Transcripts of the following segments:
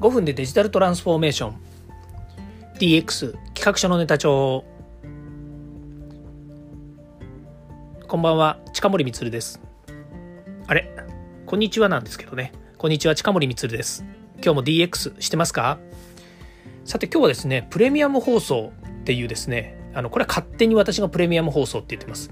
5分でデジタルトランスフォーメーション。DX 企画書のネタ帳。こんばんは近森光です。あれこんにちはなんですけどね。こんにちは近森光です。今日も DX してますか？さて今日はですねプレミアム放送っていうですねあのこれは勝手に私がプレミアム放送って言ってます。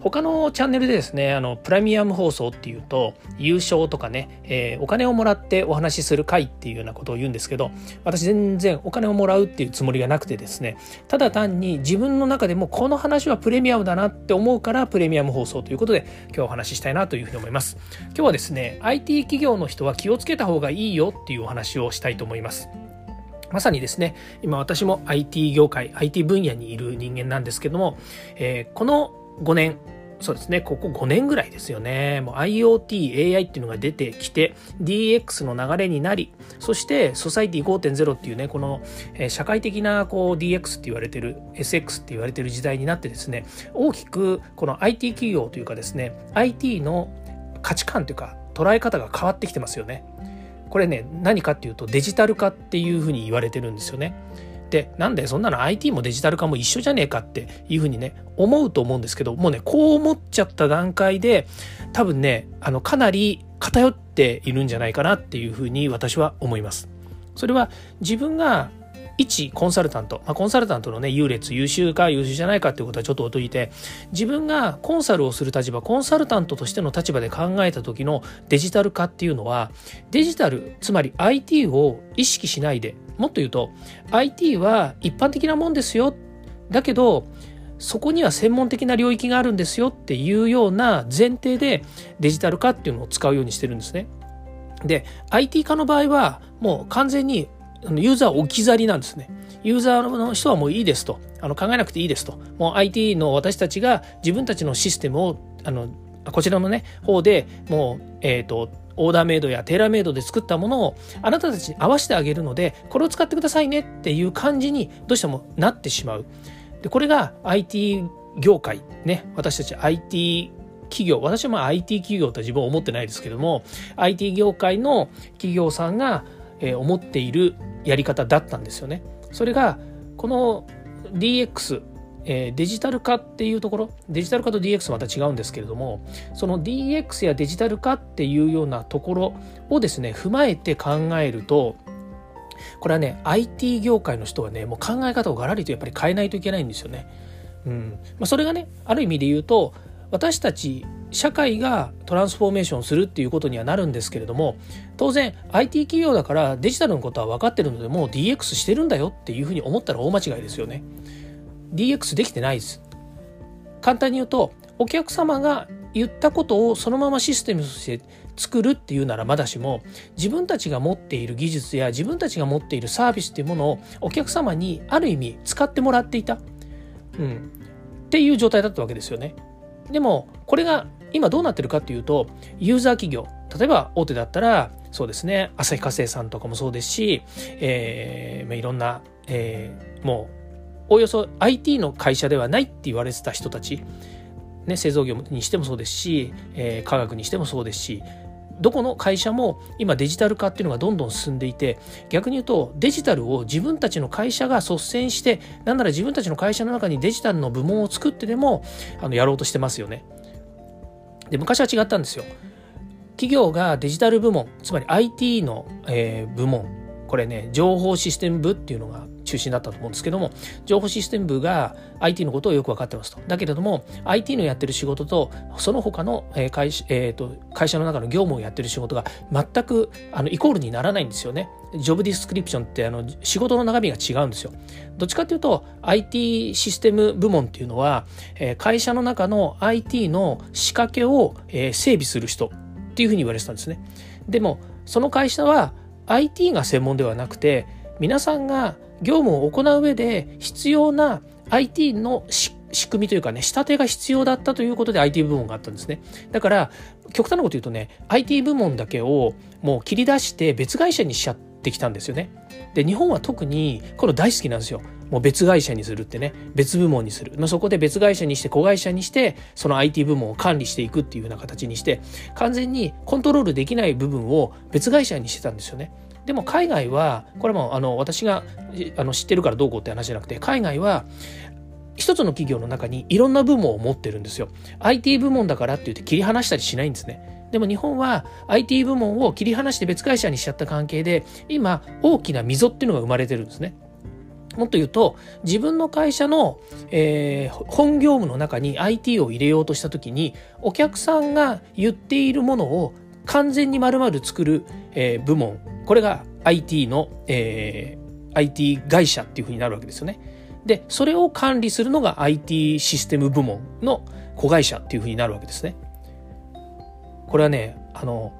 他のチャンネルでですねあのプレミアム放送っていうと優勝とかね、えー、お金をもらってお話しする会っていうようなことを言うんですけど私全然お金をもらうっていうつもりがなくてですねただ単に自分の中でもこの話はプレミアムだなって思うからプレミアム放送ということで今日お話ししたいなというふうに思います。今日はですね IT 企業の人は気をつけた方がいいよっていうお話をしたいと思います。まさにですね、今私も IT 業界、IT 分野にいる人間なんですけども、えー、この5年、そうですね、ここ5年ぐらいですよね。もう IoT、AI っていうのが出てきて、DX の流れになり、そしてソサイティ5.0っていうね、この、え社会的なこう DX って言われてる、SX って言われてる時代になってですね、大きくこの IT 企業というかですね、IT の価値観というか捉え方が変わってきてますよね。これね、何かっていうとデジタル化っていうふうに言われてるんですよね。でなんでそんなの IT もデジタル化も一緒じゃねえかっていうふうにね思うと思うんですけどもうねこう思っちゃった段階で多分ねあのかなり偏っているんじゃないかなっていうふうに私は思います。それは自分が一コンサルタント、まあ、コンサルタントのね優劣優秀か優秀じゃないかっていうことはちょっと置いて自分がコンサルをする立場コンサルタントとしての立場で考えた時のデジタル化っていうのはデジタルつまり IT を意識しないでもっと言うと IT は一般的なもんですよだけどそこには専門的な領域があるんですよっていうような前提でデジタル化っていうのを使うようにしてるんですね。で IT 化の場合はもう完全にユーザー置き去りなんですね。ユーザーの人はもういいですと。あの考えなくていいですと。もう IT の私たちが自分たちのシステムをあのこちらのね方でもうえっ、ー、とオーダーメイドやテーラーメイドで作ったものをあなたたちに合わせてあげるのでこれを使ってくださいねっていう感じにどうしてもなってしまう。でこれが IT 業界ね私たち IT 企業私はまあ IT 企業とは自分は思ってないですけども IT 業界の企業さんが、えー、思っているやり方だったんですよね。それがこの DX え、デジタル化っていうところデジタル化と DX また違うんですけれどもその DX やデジタル化っていうようなところをですね踏まえて考えるとこれはね IT 業界の人はねもう考え方をガラリとやっぱり変えないといけないんですよね。うんまあ、それがねある意味で言うと私たち社会がトランスフォーメーションするっていうことにはなるんですけれども当然 IT 企業だからデジタルのことは分かってるのでもう DX してるんだよっていうふうに思ったら大間違いですよね。DX できてないです。簡単に言うとお客様が言ったことをそのままシステムとして作るっていうならまだしも自分たちが持っている技術や自分たちが持っているサービスっていうものをお客様にある意味使ってもらっていた、うん、っていう状態だったわけですよね。でもこれが今どうなってるかっていうとユーザー企業例えば大手だったらそうですね旭化成さんとかもそうですし、えーまあ、いろんな、えー、もうおよそ IT の会社ではないって言われてた人たち、ね、製造業にしてもそうですし、えー、科学にしてもそうですしどこの会社も今デジタル化っていうのがどんどん進んでいて逆に言うとデジタルを自分たちの会社が率先してなんなら自分たちの会社の中にデジタルの部門を作ってでもあのやろうとしてますよね。で昔は違ったんですよ。企業がデジタル部門つまり IT の、えー、部門これね情報システム部っていうのが中心だったと思うんですけども情報システム部が IT のことをよく分かってますと。だけれども IT のやってる仕事とその他の会,、えーと、会社の中の業務をやってる仕事が全くあのイコールにならないんですよね。ジョブディスクリプションってあの仕事の中身が違うんですよ。どっちかっていうと IT システム部門っていうのは会社の中の IT の仕掛けを整備する人っていうふうに言われてたんですね。でもその会社は IT が専門ではなくて皆さんが業務を行う上で必要な IT の仕組みというかね、仕立てが必要だったということで IT 部門があったんですね。だから、極端なこと言うとね、IT 部門だけをもう切り出して別会社にしちゃってきたんですよね。で、日本は特にこの大好きなんですよ。もう別会社にするってね、別部門にする。まあ、そこで別会社にして子会社にして、その IT 部門を管理していくっていうような形にして、完全にコントロールできない部分を別会社にしてたんですよね。でも海外はこれもあの私があの知ってるからどうこうって話じゃなくて海外は一つの企業の中にいろんな部門を持ってるんですよ。IT 部門だからって言って切り離したりしないんですね。でも日本は IT 部門を切り離して別会社にしちゃった関係で今大きな溝っていうのが生まれてるんですね。もっと言うと自分の会社の、えー、本業務の中に IT を入れようとした時にお客さんが言っているものを完全に丸々作る、えー、部門これが IT の、えー、IT 会社っていうふうになるわけですよね。でそれを管理するのが IT システム部門の子会社っていうふうになるわけですね。これはねあの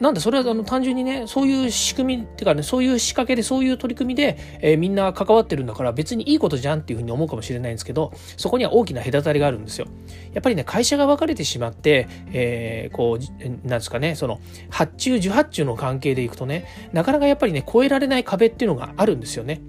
なんでそれはあの単純にねそういう仕組みっていうかねそういう仕掛けでそういう取り組みで、えー、みんな関わってるんだから別にいいことじゃんっていうふうに思うかもしれないんですけどそこには大きな隔たりがあるんですよ。やっぱりね会社が分かれてしまって、えー、こうなんですかねその発注受発注の関係でいくとねなかなかやっぱりね超えられない壁っていうのがあるんですよね。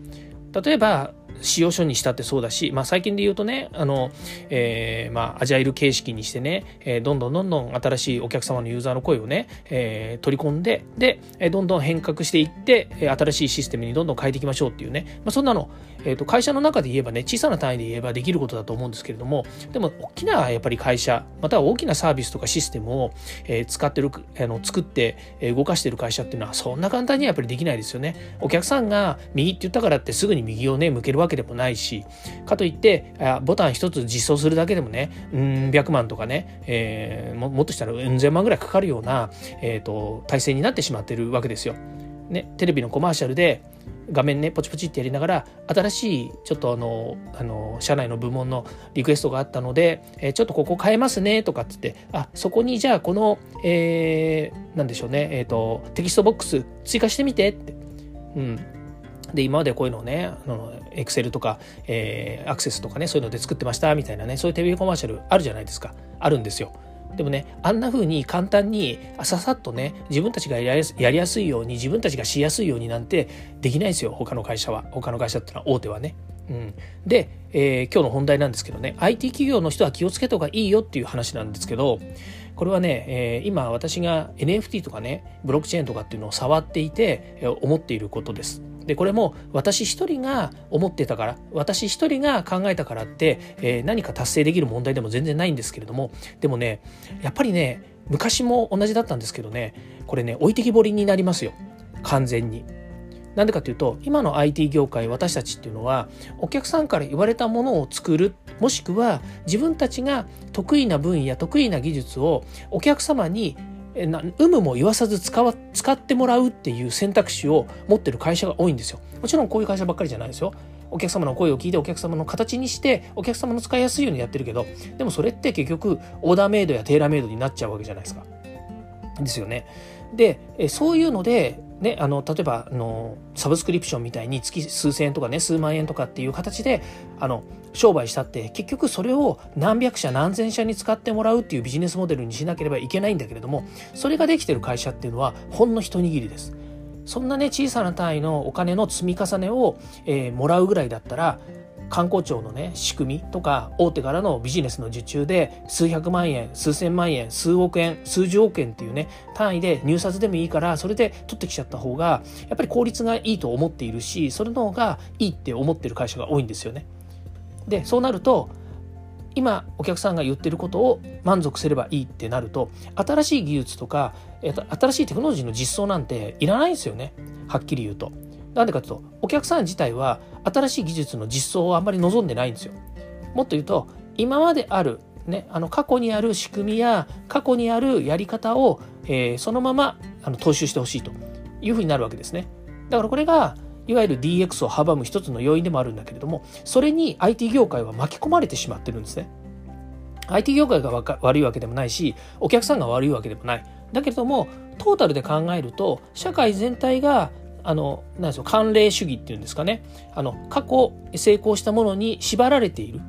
例えば使用書にしたってそうだし、まあ、最近で言うとねあの、えー、まあ、アジャイル形式にしてね、えー、どんどんどんどん新しいお客様のユーザーの声をね、えー、取り込んででえどんどん変革していって新しいシステムにどんどん変えていきましょうっていうね、まあ、そんなの、えーと、会社の中で言えばね小さな単位で言えばできることだと思うんですけれどもでも大きなやっぱり会社または大きなサービスとかシステムを、えー、使ってるあの作って動かしてる会社っていうのはそんな簡単にはやっぱりできないですよね。お客さんが右って言ったからってすぐに右をね向けるわけでもないしかといってボタン一つ実装するだけでもねうん百万とかね、えー、もっとしたらうん千万ぐらいかかるような、えーと、体制になってしまってるわけですよ。ね、テレビのコマーシャルで画面ねポチポチってやりながら新しいちょっとあのあの社内の部門のリクエストがあったので、えー、ちょっとここ変えますねとかっつってあそこにじゃあこの、えー、なんでしょうね、えーと、テキストボックス追加してみてって、うん、で今までこういうのをねエクセルとか、えー、アクセスとかねそういうので作ってましたみたいなねそういうテレビコマーシャルあるじゃないですか。あるんですよ。でもねあんな風に簡単にささっとね自分たちがやりやすいように自分たちがしやすいようになんてできないですよ他の会社は他の会社ってのは大手はね。うん、で、えー、今日の本題なんですけどね IT 企業の人は気をつけた方がいいよっていう話なんですけどこれはね、えー、今私が NFT とかねブロックチェーンとかっていうのを触っていて、えー、思っていることです。でこれも私一人が思ってたから私一人が考えたからって、えー、何か達成できる問題でも全然ないんですけれどもでもねやっぱりね昔も同じだったんですけどねこれね置いてきぼりになりますよ完全に。なんでかというと今の IT 業界私たちっていうのはお客さんから言われたものを作るもしくは自分たちが得意な分野得意な技術をお客様に有無も言わさず使わ使ってもらうっていう選択肢を持ってる会社が多いんですよ。もちろんこういう会社ばっかりじゃないですよ。お客様の声を聞いてお客様の形にしてお客様の使いやすいようにやってるけどでもそれって結局オーダーメイドやテーラーメイドになっちゃうわけじゃないですか。ですよね。でそういうのでね、あの例えばあのサブスクリプションみたいに月数千円とかね数万円とかっていう形であの商売したって結局それを何百社何千社に使ってもらうっていうビジネスモデルにしなければいけないんだけれどもそれができてる会社っていうのはほんの一握りです。そんなね小さな単位のお金の積み重ねを、えー、もらうぐらいだったら観光庁のね仕組みとか大手からのビジネスの受注で数百万円数千万円数億円数十億円っていうね単位で入札でもいいからそれで取ってきちゃった方がやっぱり効率がいいと思っているしそれの方がいいって思ってる会社が多いんですよね。でそうなると今お客さんが言ってることを満足すればいいってなると新しい技術とか新しいテクノロジーの実装なんていらないんですよねはっきり言うと。なんでかというとお客さん自体は新しい技術の実装をあんまり望んでないんですよ。もっと言うと今まであるね、あの過去にある仕組みや過去にあるやり方を、えー、そのままあの踏襲してほしいというふうになるわけですね。だからこれがいわゆる DX を阻む一つの要因でもあるんだけれどもそれに IT 業界は巻き込まれてしまってるんですね。IT 業界が悪いわけでもないしお客さんが悪いわけでもない。だけれどもトータルで考えると社会全体があのなんですよ慣例主義っていうんですかねあの過去成功したものに縛られている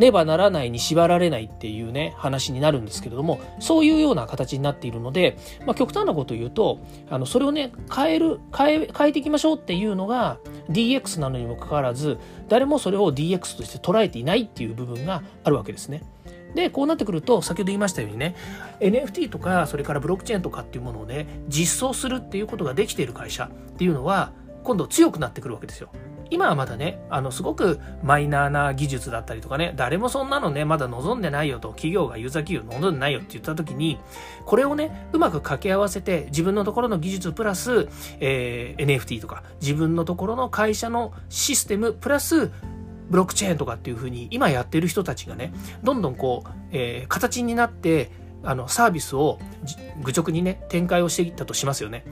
ねばならないに縛られないっていうね話になるんですけれどもそういうような形になっているので、まあ、極端なことを言うとあのそれをね変える変え変えていきましょうっていうのが DX なのにもかかわらず誰もそれを DX として捉えていないっていう部分があるわけですね。でこうなってくると先ほど言いましたようにね NFT とかそれからブロックチェーンとかっていうものをね実装するっていうことができている会社っていうのは今度強くなってくるわけですよ。今はまだね、あの、すごくマイナーな技術だったりとかね、誰もそんなのね、まだ望んでないよと、企業がユーザー企業望んでないよって言った時に、これをね、うまく掛け合わせて、自分のところの技術プラス、えー、NFT とか、自分のところの会社のシステムプラス、ブロックチェーンとかっていうふうに今やってる人たちがねどんどんこう、えー、形になってあのサービスを愚直にね展開をしていったとしますよね。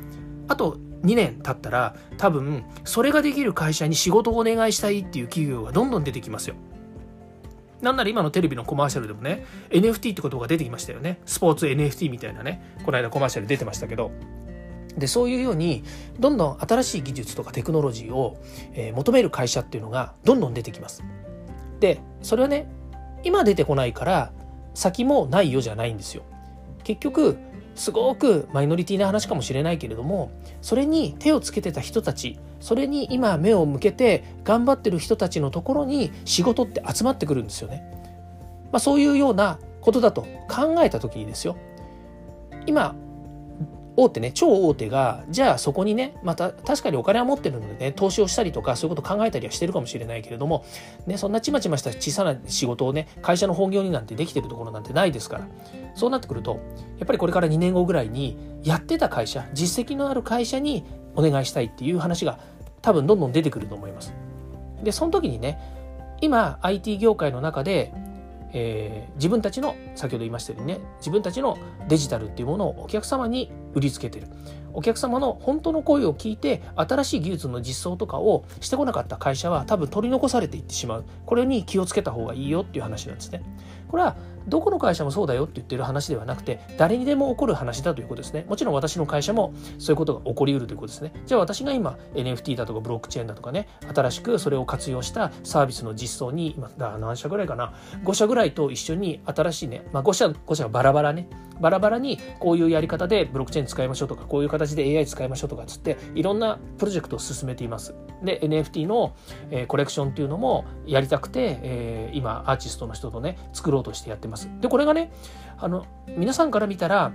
あと2年経ったら多分それができる会社に仕事をお願いしたいっていう企業がどんどん出てきますよ。なんなら今のテレビのコマーシャルでもね NFT ってことが出てきましたよね。スポーツ NFT みたいなねこの間コマーシャル出てましたけど。でそういうようにどんどん新しい技術とかテクノロジーを、えー、求める会社っていうのがどんどん出てきます。でそれはね今出てこないから先もないよじゃないんですよ。結局すごくマイノリティな話かもしれないけれどもそれに手をつけてた人たちそれに今目を向けて頑張ってる人たちのところに仕事って集まってくるんですよね。まあ、そういうようなことだと考えた時にですよ今大手ね、超大手が、じゃあそこにね、また確かにお金は持ってるのでね、投資をしたりとか、そういうこと考えたりはしてるかもしれないけれども、ね、そんなちまちました小さな仕事をね、会社の本業になんてできてるところなんてないですから、そうなってくると、やっぱりこれから2年後ぐらいに、やってた会社、実績のある会社にお願いしたいっていう話が多分どんどん出てくると思います。で、その時にね、今 IT 業界の中でえー、自分たちの先ほど言いましたようにね自分たちのデジタルっていうものをお客様に売りつけてる。お客様の本当の声を聞いて新しい技術の実装とかをしてこなかった会社は多分取り残されていってしまう。これに気をつけた方がいいよっていう話なんですね。これはどこの会社もそうだよって言ってる話ではなくて誰にでも起こる話だということですね。もちろん私の会社もそういうことが起こりうるということですね。じゃあ私が今 NFT だとかブロックチェーンだとかね新しくそれを活用したサービスの実装に今何社ぐらいかな？5社ぐらいと一緒に新しいね、まあ、5社5社がバラバラねバラバラにこういうやり方でブロックチェーン使いましょうとかこういう形で AI 使いましょうとかつっていろんなプロジェクトを進めていますで NFT の、えー、コレクションっていうのもやりたくて、えー、今アーティストの人とね作ろうとしてやってますでこれがねあの皆さんから見たら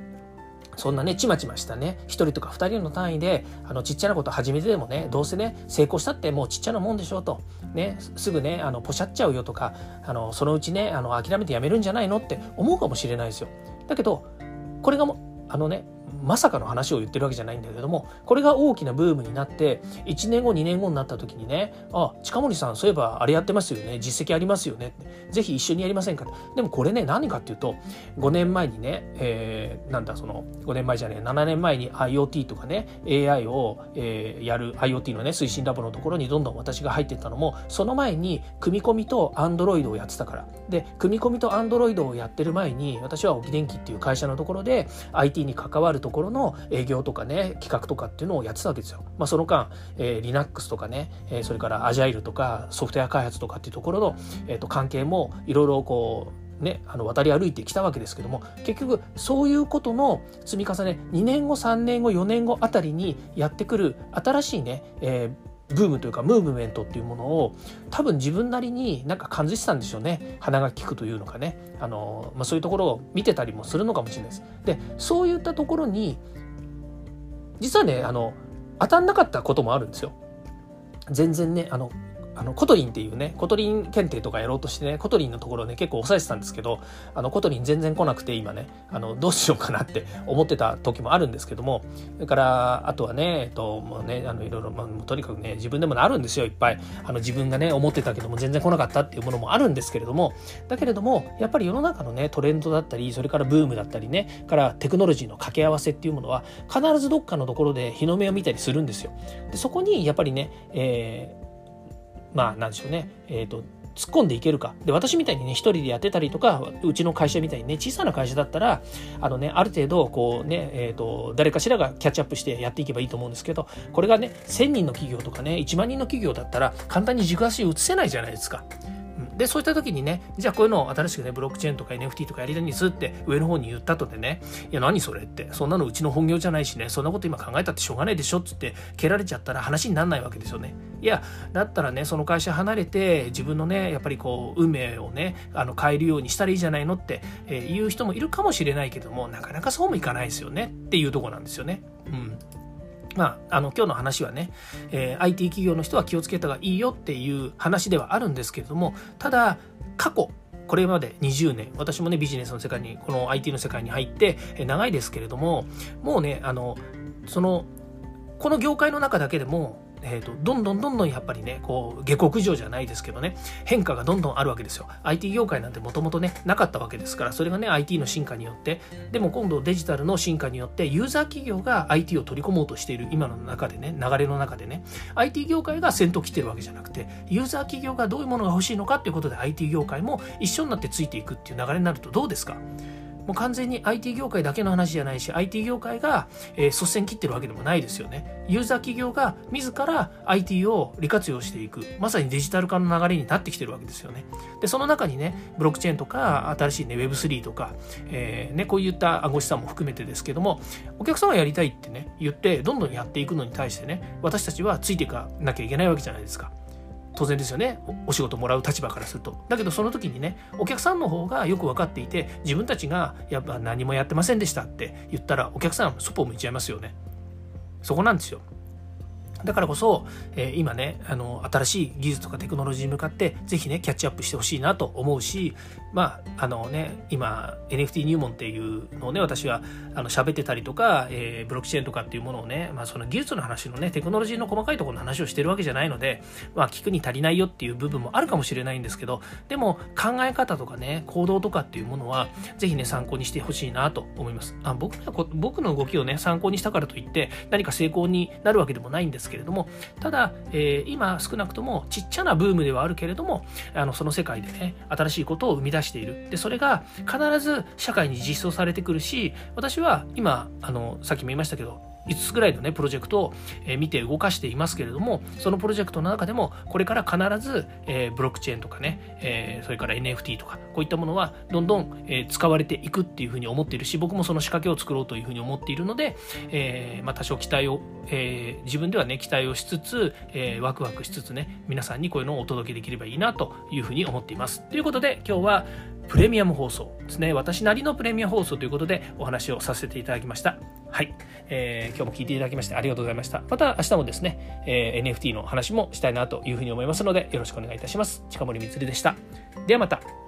そんなね、ちまちましたね、1人とか2人の単位で、あの、ちっちゃなこと始めてでもね、どうせね、成功したってもうちっちゃなもんでしょうと。ね、すぐね、あの、ポシャっちゃうよとか、あの、そのうちね、あの、諦めてやめるんじゃないのって思うかもしれないですよ。だけど、これがも、あのね、まさかの話を言ってるわけじゃないんだけどもこれが大きなブームになって1年後2年後になった時にねあ近森さんそういえばあれやってますよね。実績ありますよねぜひ一緒にやりませんかでもこれね何かっていうと5年前にね、えー、なんだその5年前じゃねえ7年前に IoT とかね AI を、えー、やる IoT のね推進ラボのところにどんどん私が入ってったのもその前に組み込みと Android をやってたから。で組み込みと Android をやってる前に私は沖電機っていう会社のところで IT に関わるるところの営業とかね企画とかっていうのをやってたわけですよ。まあ、その間、えー、Linux とかね、えー、それから Agile とかソフトウェア開発とかっていうところの、えー、と関係もいろいろこうね、あの渡り歩いてきたわけですけども結局そういうことの積み重ね2年後3年後4年後あたりにやってくる新しいね、えーブームというかムーブメントっていうものを多分自分なりになんか感じてたんでしょうね鼻が利くというのかねあの、まあ、そういうところを見てたりもするのかもしれないです。でそういったところに実はねあの当たんなかったこともあるんですよ。全然ねあのあの Kotlin っていうね Kotlin 検定とかやろうとしてね Kotlin のところね結構抑えてたんですけどあの Kotlin 全然来なくて今ねあのどうしようかなって思ってた時もあるんですけどもそれからあとはねえっともうねあのいろいろ、まあ、とにかくね自分でもあるんですよいっぱい。あの自分がね思ってたけども全然来なかったっていうものもあるんですけれどもだけれどもやっぱり世の中のねトレンドだったりそれからブームだったりねからテクノロジーの掛け合わせっていうものは必ずどっかのところで日の目を見たりするんですよ。でそこにやっぱりね、えーまあなんでしょうね、えっ、ー、と、突っ込んでいけるか。で、私みたいにね、一人でやってたりとか、うちの会社みたいにね、小さな会社だったら、あのね、ある程度、こうね、えっ、ー、と、誰かしらがキャッチアップしてやっていけばいいと思うんですけど、これがね、1000人の企業とかね、1万人の企業だったら、簡単に軸足移せないじゃないですか。でそういった時にねじゃあこういうのを新しくねブロックチェーンとか NFT とかやりたいんですって上の方に言ったとでねいや何それってそんなのうちの本業じゃないしねそんなこと今考えたってしょうがないでしょっつって蹴られちゃったら話にならないわけですよね。いやだったらねその会社離れて自分のねやっぱりこう運命をねあの変えるようにしたらいいじゃないのって、えー、言う人もいるかもしれないけどもなかなかそうもいかないですよねっていうとこなんですよね。うん。まあ、あの今日の話はね、えー、IT 企業の人は気をつけた方がいいよっていう話ではあるんですけれどもただ過去これまで20年私もねビジネスの世界にこの IT の世界に入って長いですけれどももうねあのそのこの業界の中だけでもえーと、どんどんどんどんやっぱりねこう下克上じゃないですけどね変化がどんどんあるわけですよ。IT 業界なんてもともとねなかったわけですからそれがね IT の進化によってでも今度デジタルの進化によってユーザー企業が IT を取り込もうとしている今の中でね流れの中でね IT 業界が先頭来てるわけじゃなくてユーザー企業がどういうものが欲しいのかっていうことで IT 業界も一緒になってついていくっていう流れになるとどうですか？もう完全に IT 業界だけの話じゃないし IT 業界が、えー、率先切ってるわけでもないですよね。ユーザー企業が自ら IT を利活用していく。まさにデジタル化の流れになってきてるわけですよね。でその中にねブロックチェーンとか新しいね Web3 とか、えー、ね、こういった暗号資産も含めてですけどもお客さんがやりたいってね言ってどんどんやっていくのに対してね私たちはついていかなきゃいけないわけじゃないですか。当然ですよね。お仕事もらう立場からすると。だけどその時にねお客さんの方がよく分かっていて自分たちがやっぱ何もやってませんでしたって言ったらお客さんそっぽ向いちゃいますよね。そこなんですよ。だからこそ、えー、今ねあの新しい技術とかテクノロジーに向かってぜひねキャッチアップしてほしいなと思うしまああのね今 NFT 入門っていうのをね私はあの喋ってたりとか、えー、ブロックチェーンとかっていうものをね、まあ、その技術の話のねテクノロジーの細かいところの話をしてるわけじゃないので、まあ、聞くに足りないよっていう部分もあるかもしれないんですけどでも考え方とかね行動とかっていうものはぜひね参考にしてほしいなと思います。あ僕僕の動きをね参考にしたからといって何か成功になるわけでもないんですけれどもただ、えー、今少なくともちっちゃなブームではあるけれどもあのその世界でね新しいことを生み出している。でそれが必ず社会に実装されてくるし私は今あのさっきも言いましたけど5つぐらいのね、プロジェクトを、え見て動かしていますけれども、そのプロジェクトの中でも、これから必ず、えブロックチェーンとかね、えそれから NFT とか、こういったものはどんどん、え使われていくっていうふうに思っているし、僕もその仕掛けを作ろうというふうに思っているので、えまあ、多少期待を、え自分ではね、期待をしつつ、えワクワクしつつね、皆さんにこういうのをお届けできればいいなというふうに思っています。ということで、今日はプレミアム放送ですね。私なりのプレミアム放送ということでお話をさせていただきました。はい、えー、今日も聞いていただきましてありがとうございました。また明日もですね、えー、NFT の話もしたいなというふうに思いますのでよろしくお願いいたします。近森光でした。ではまた。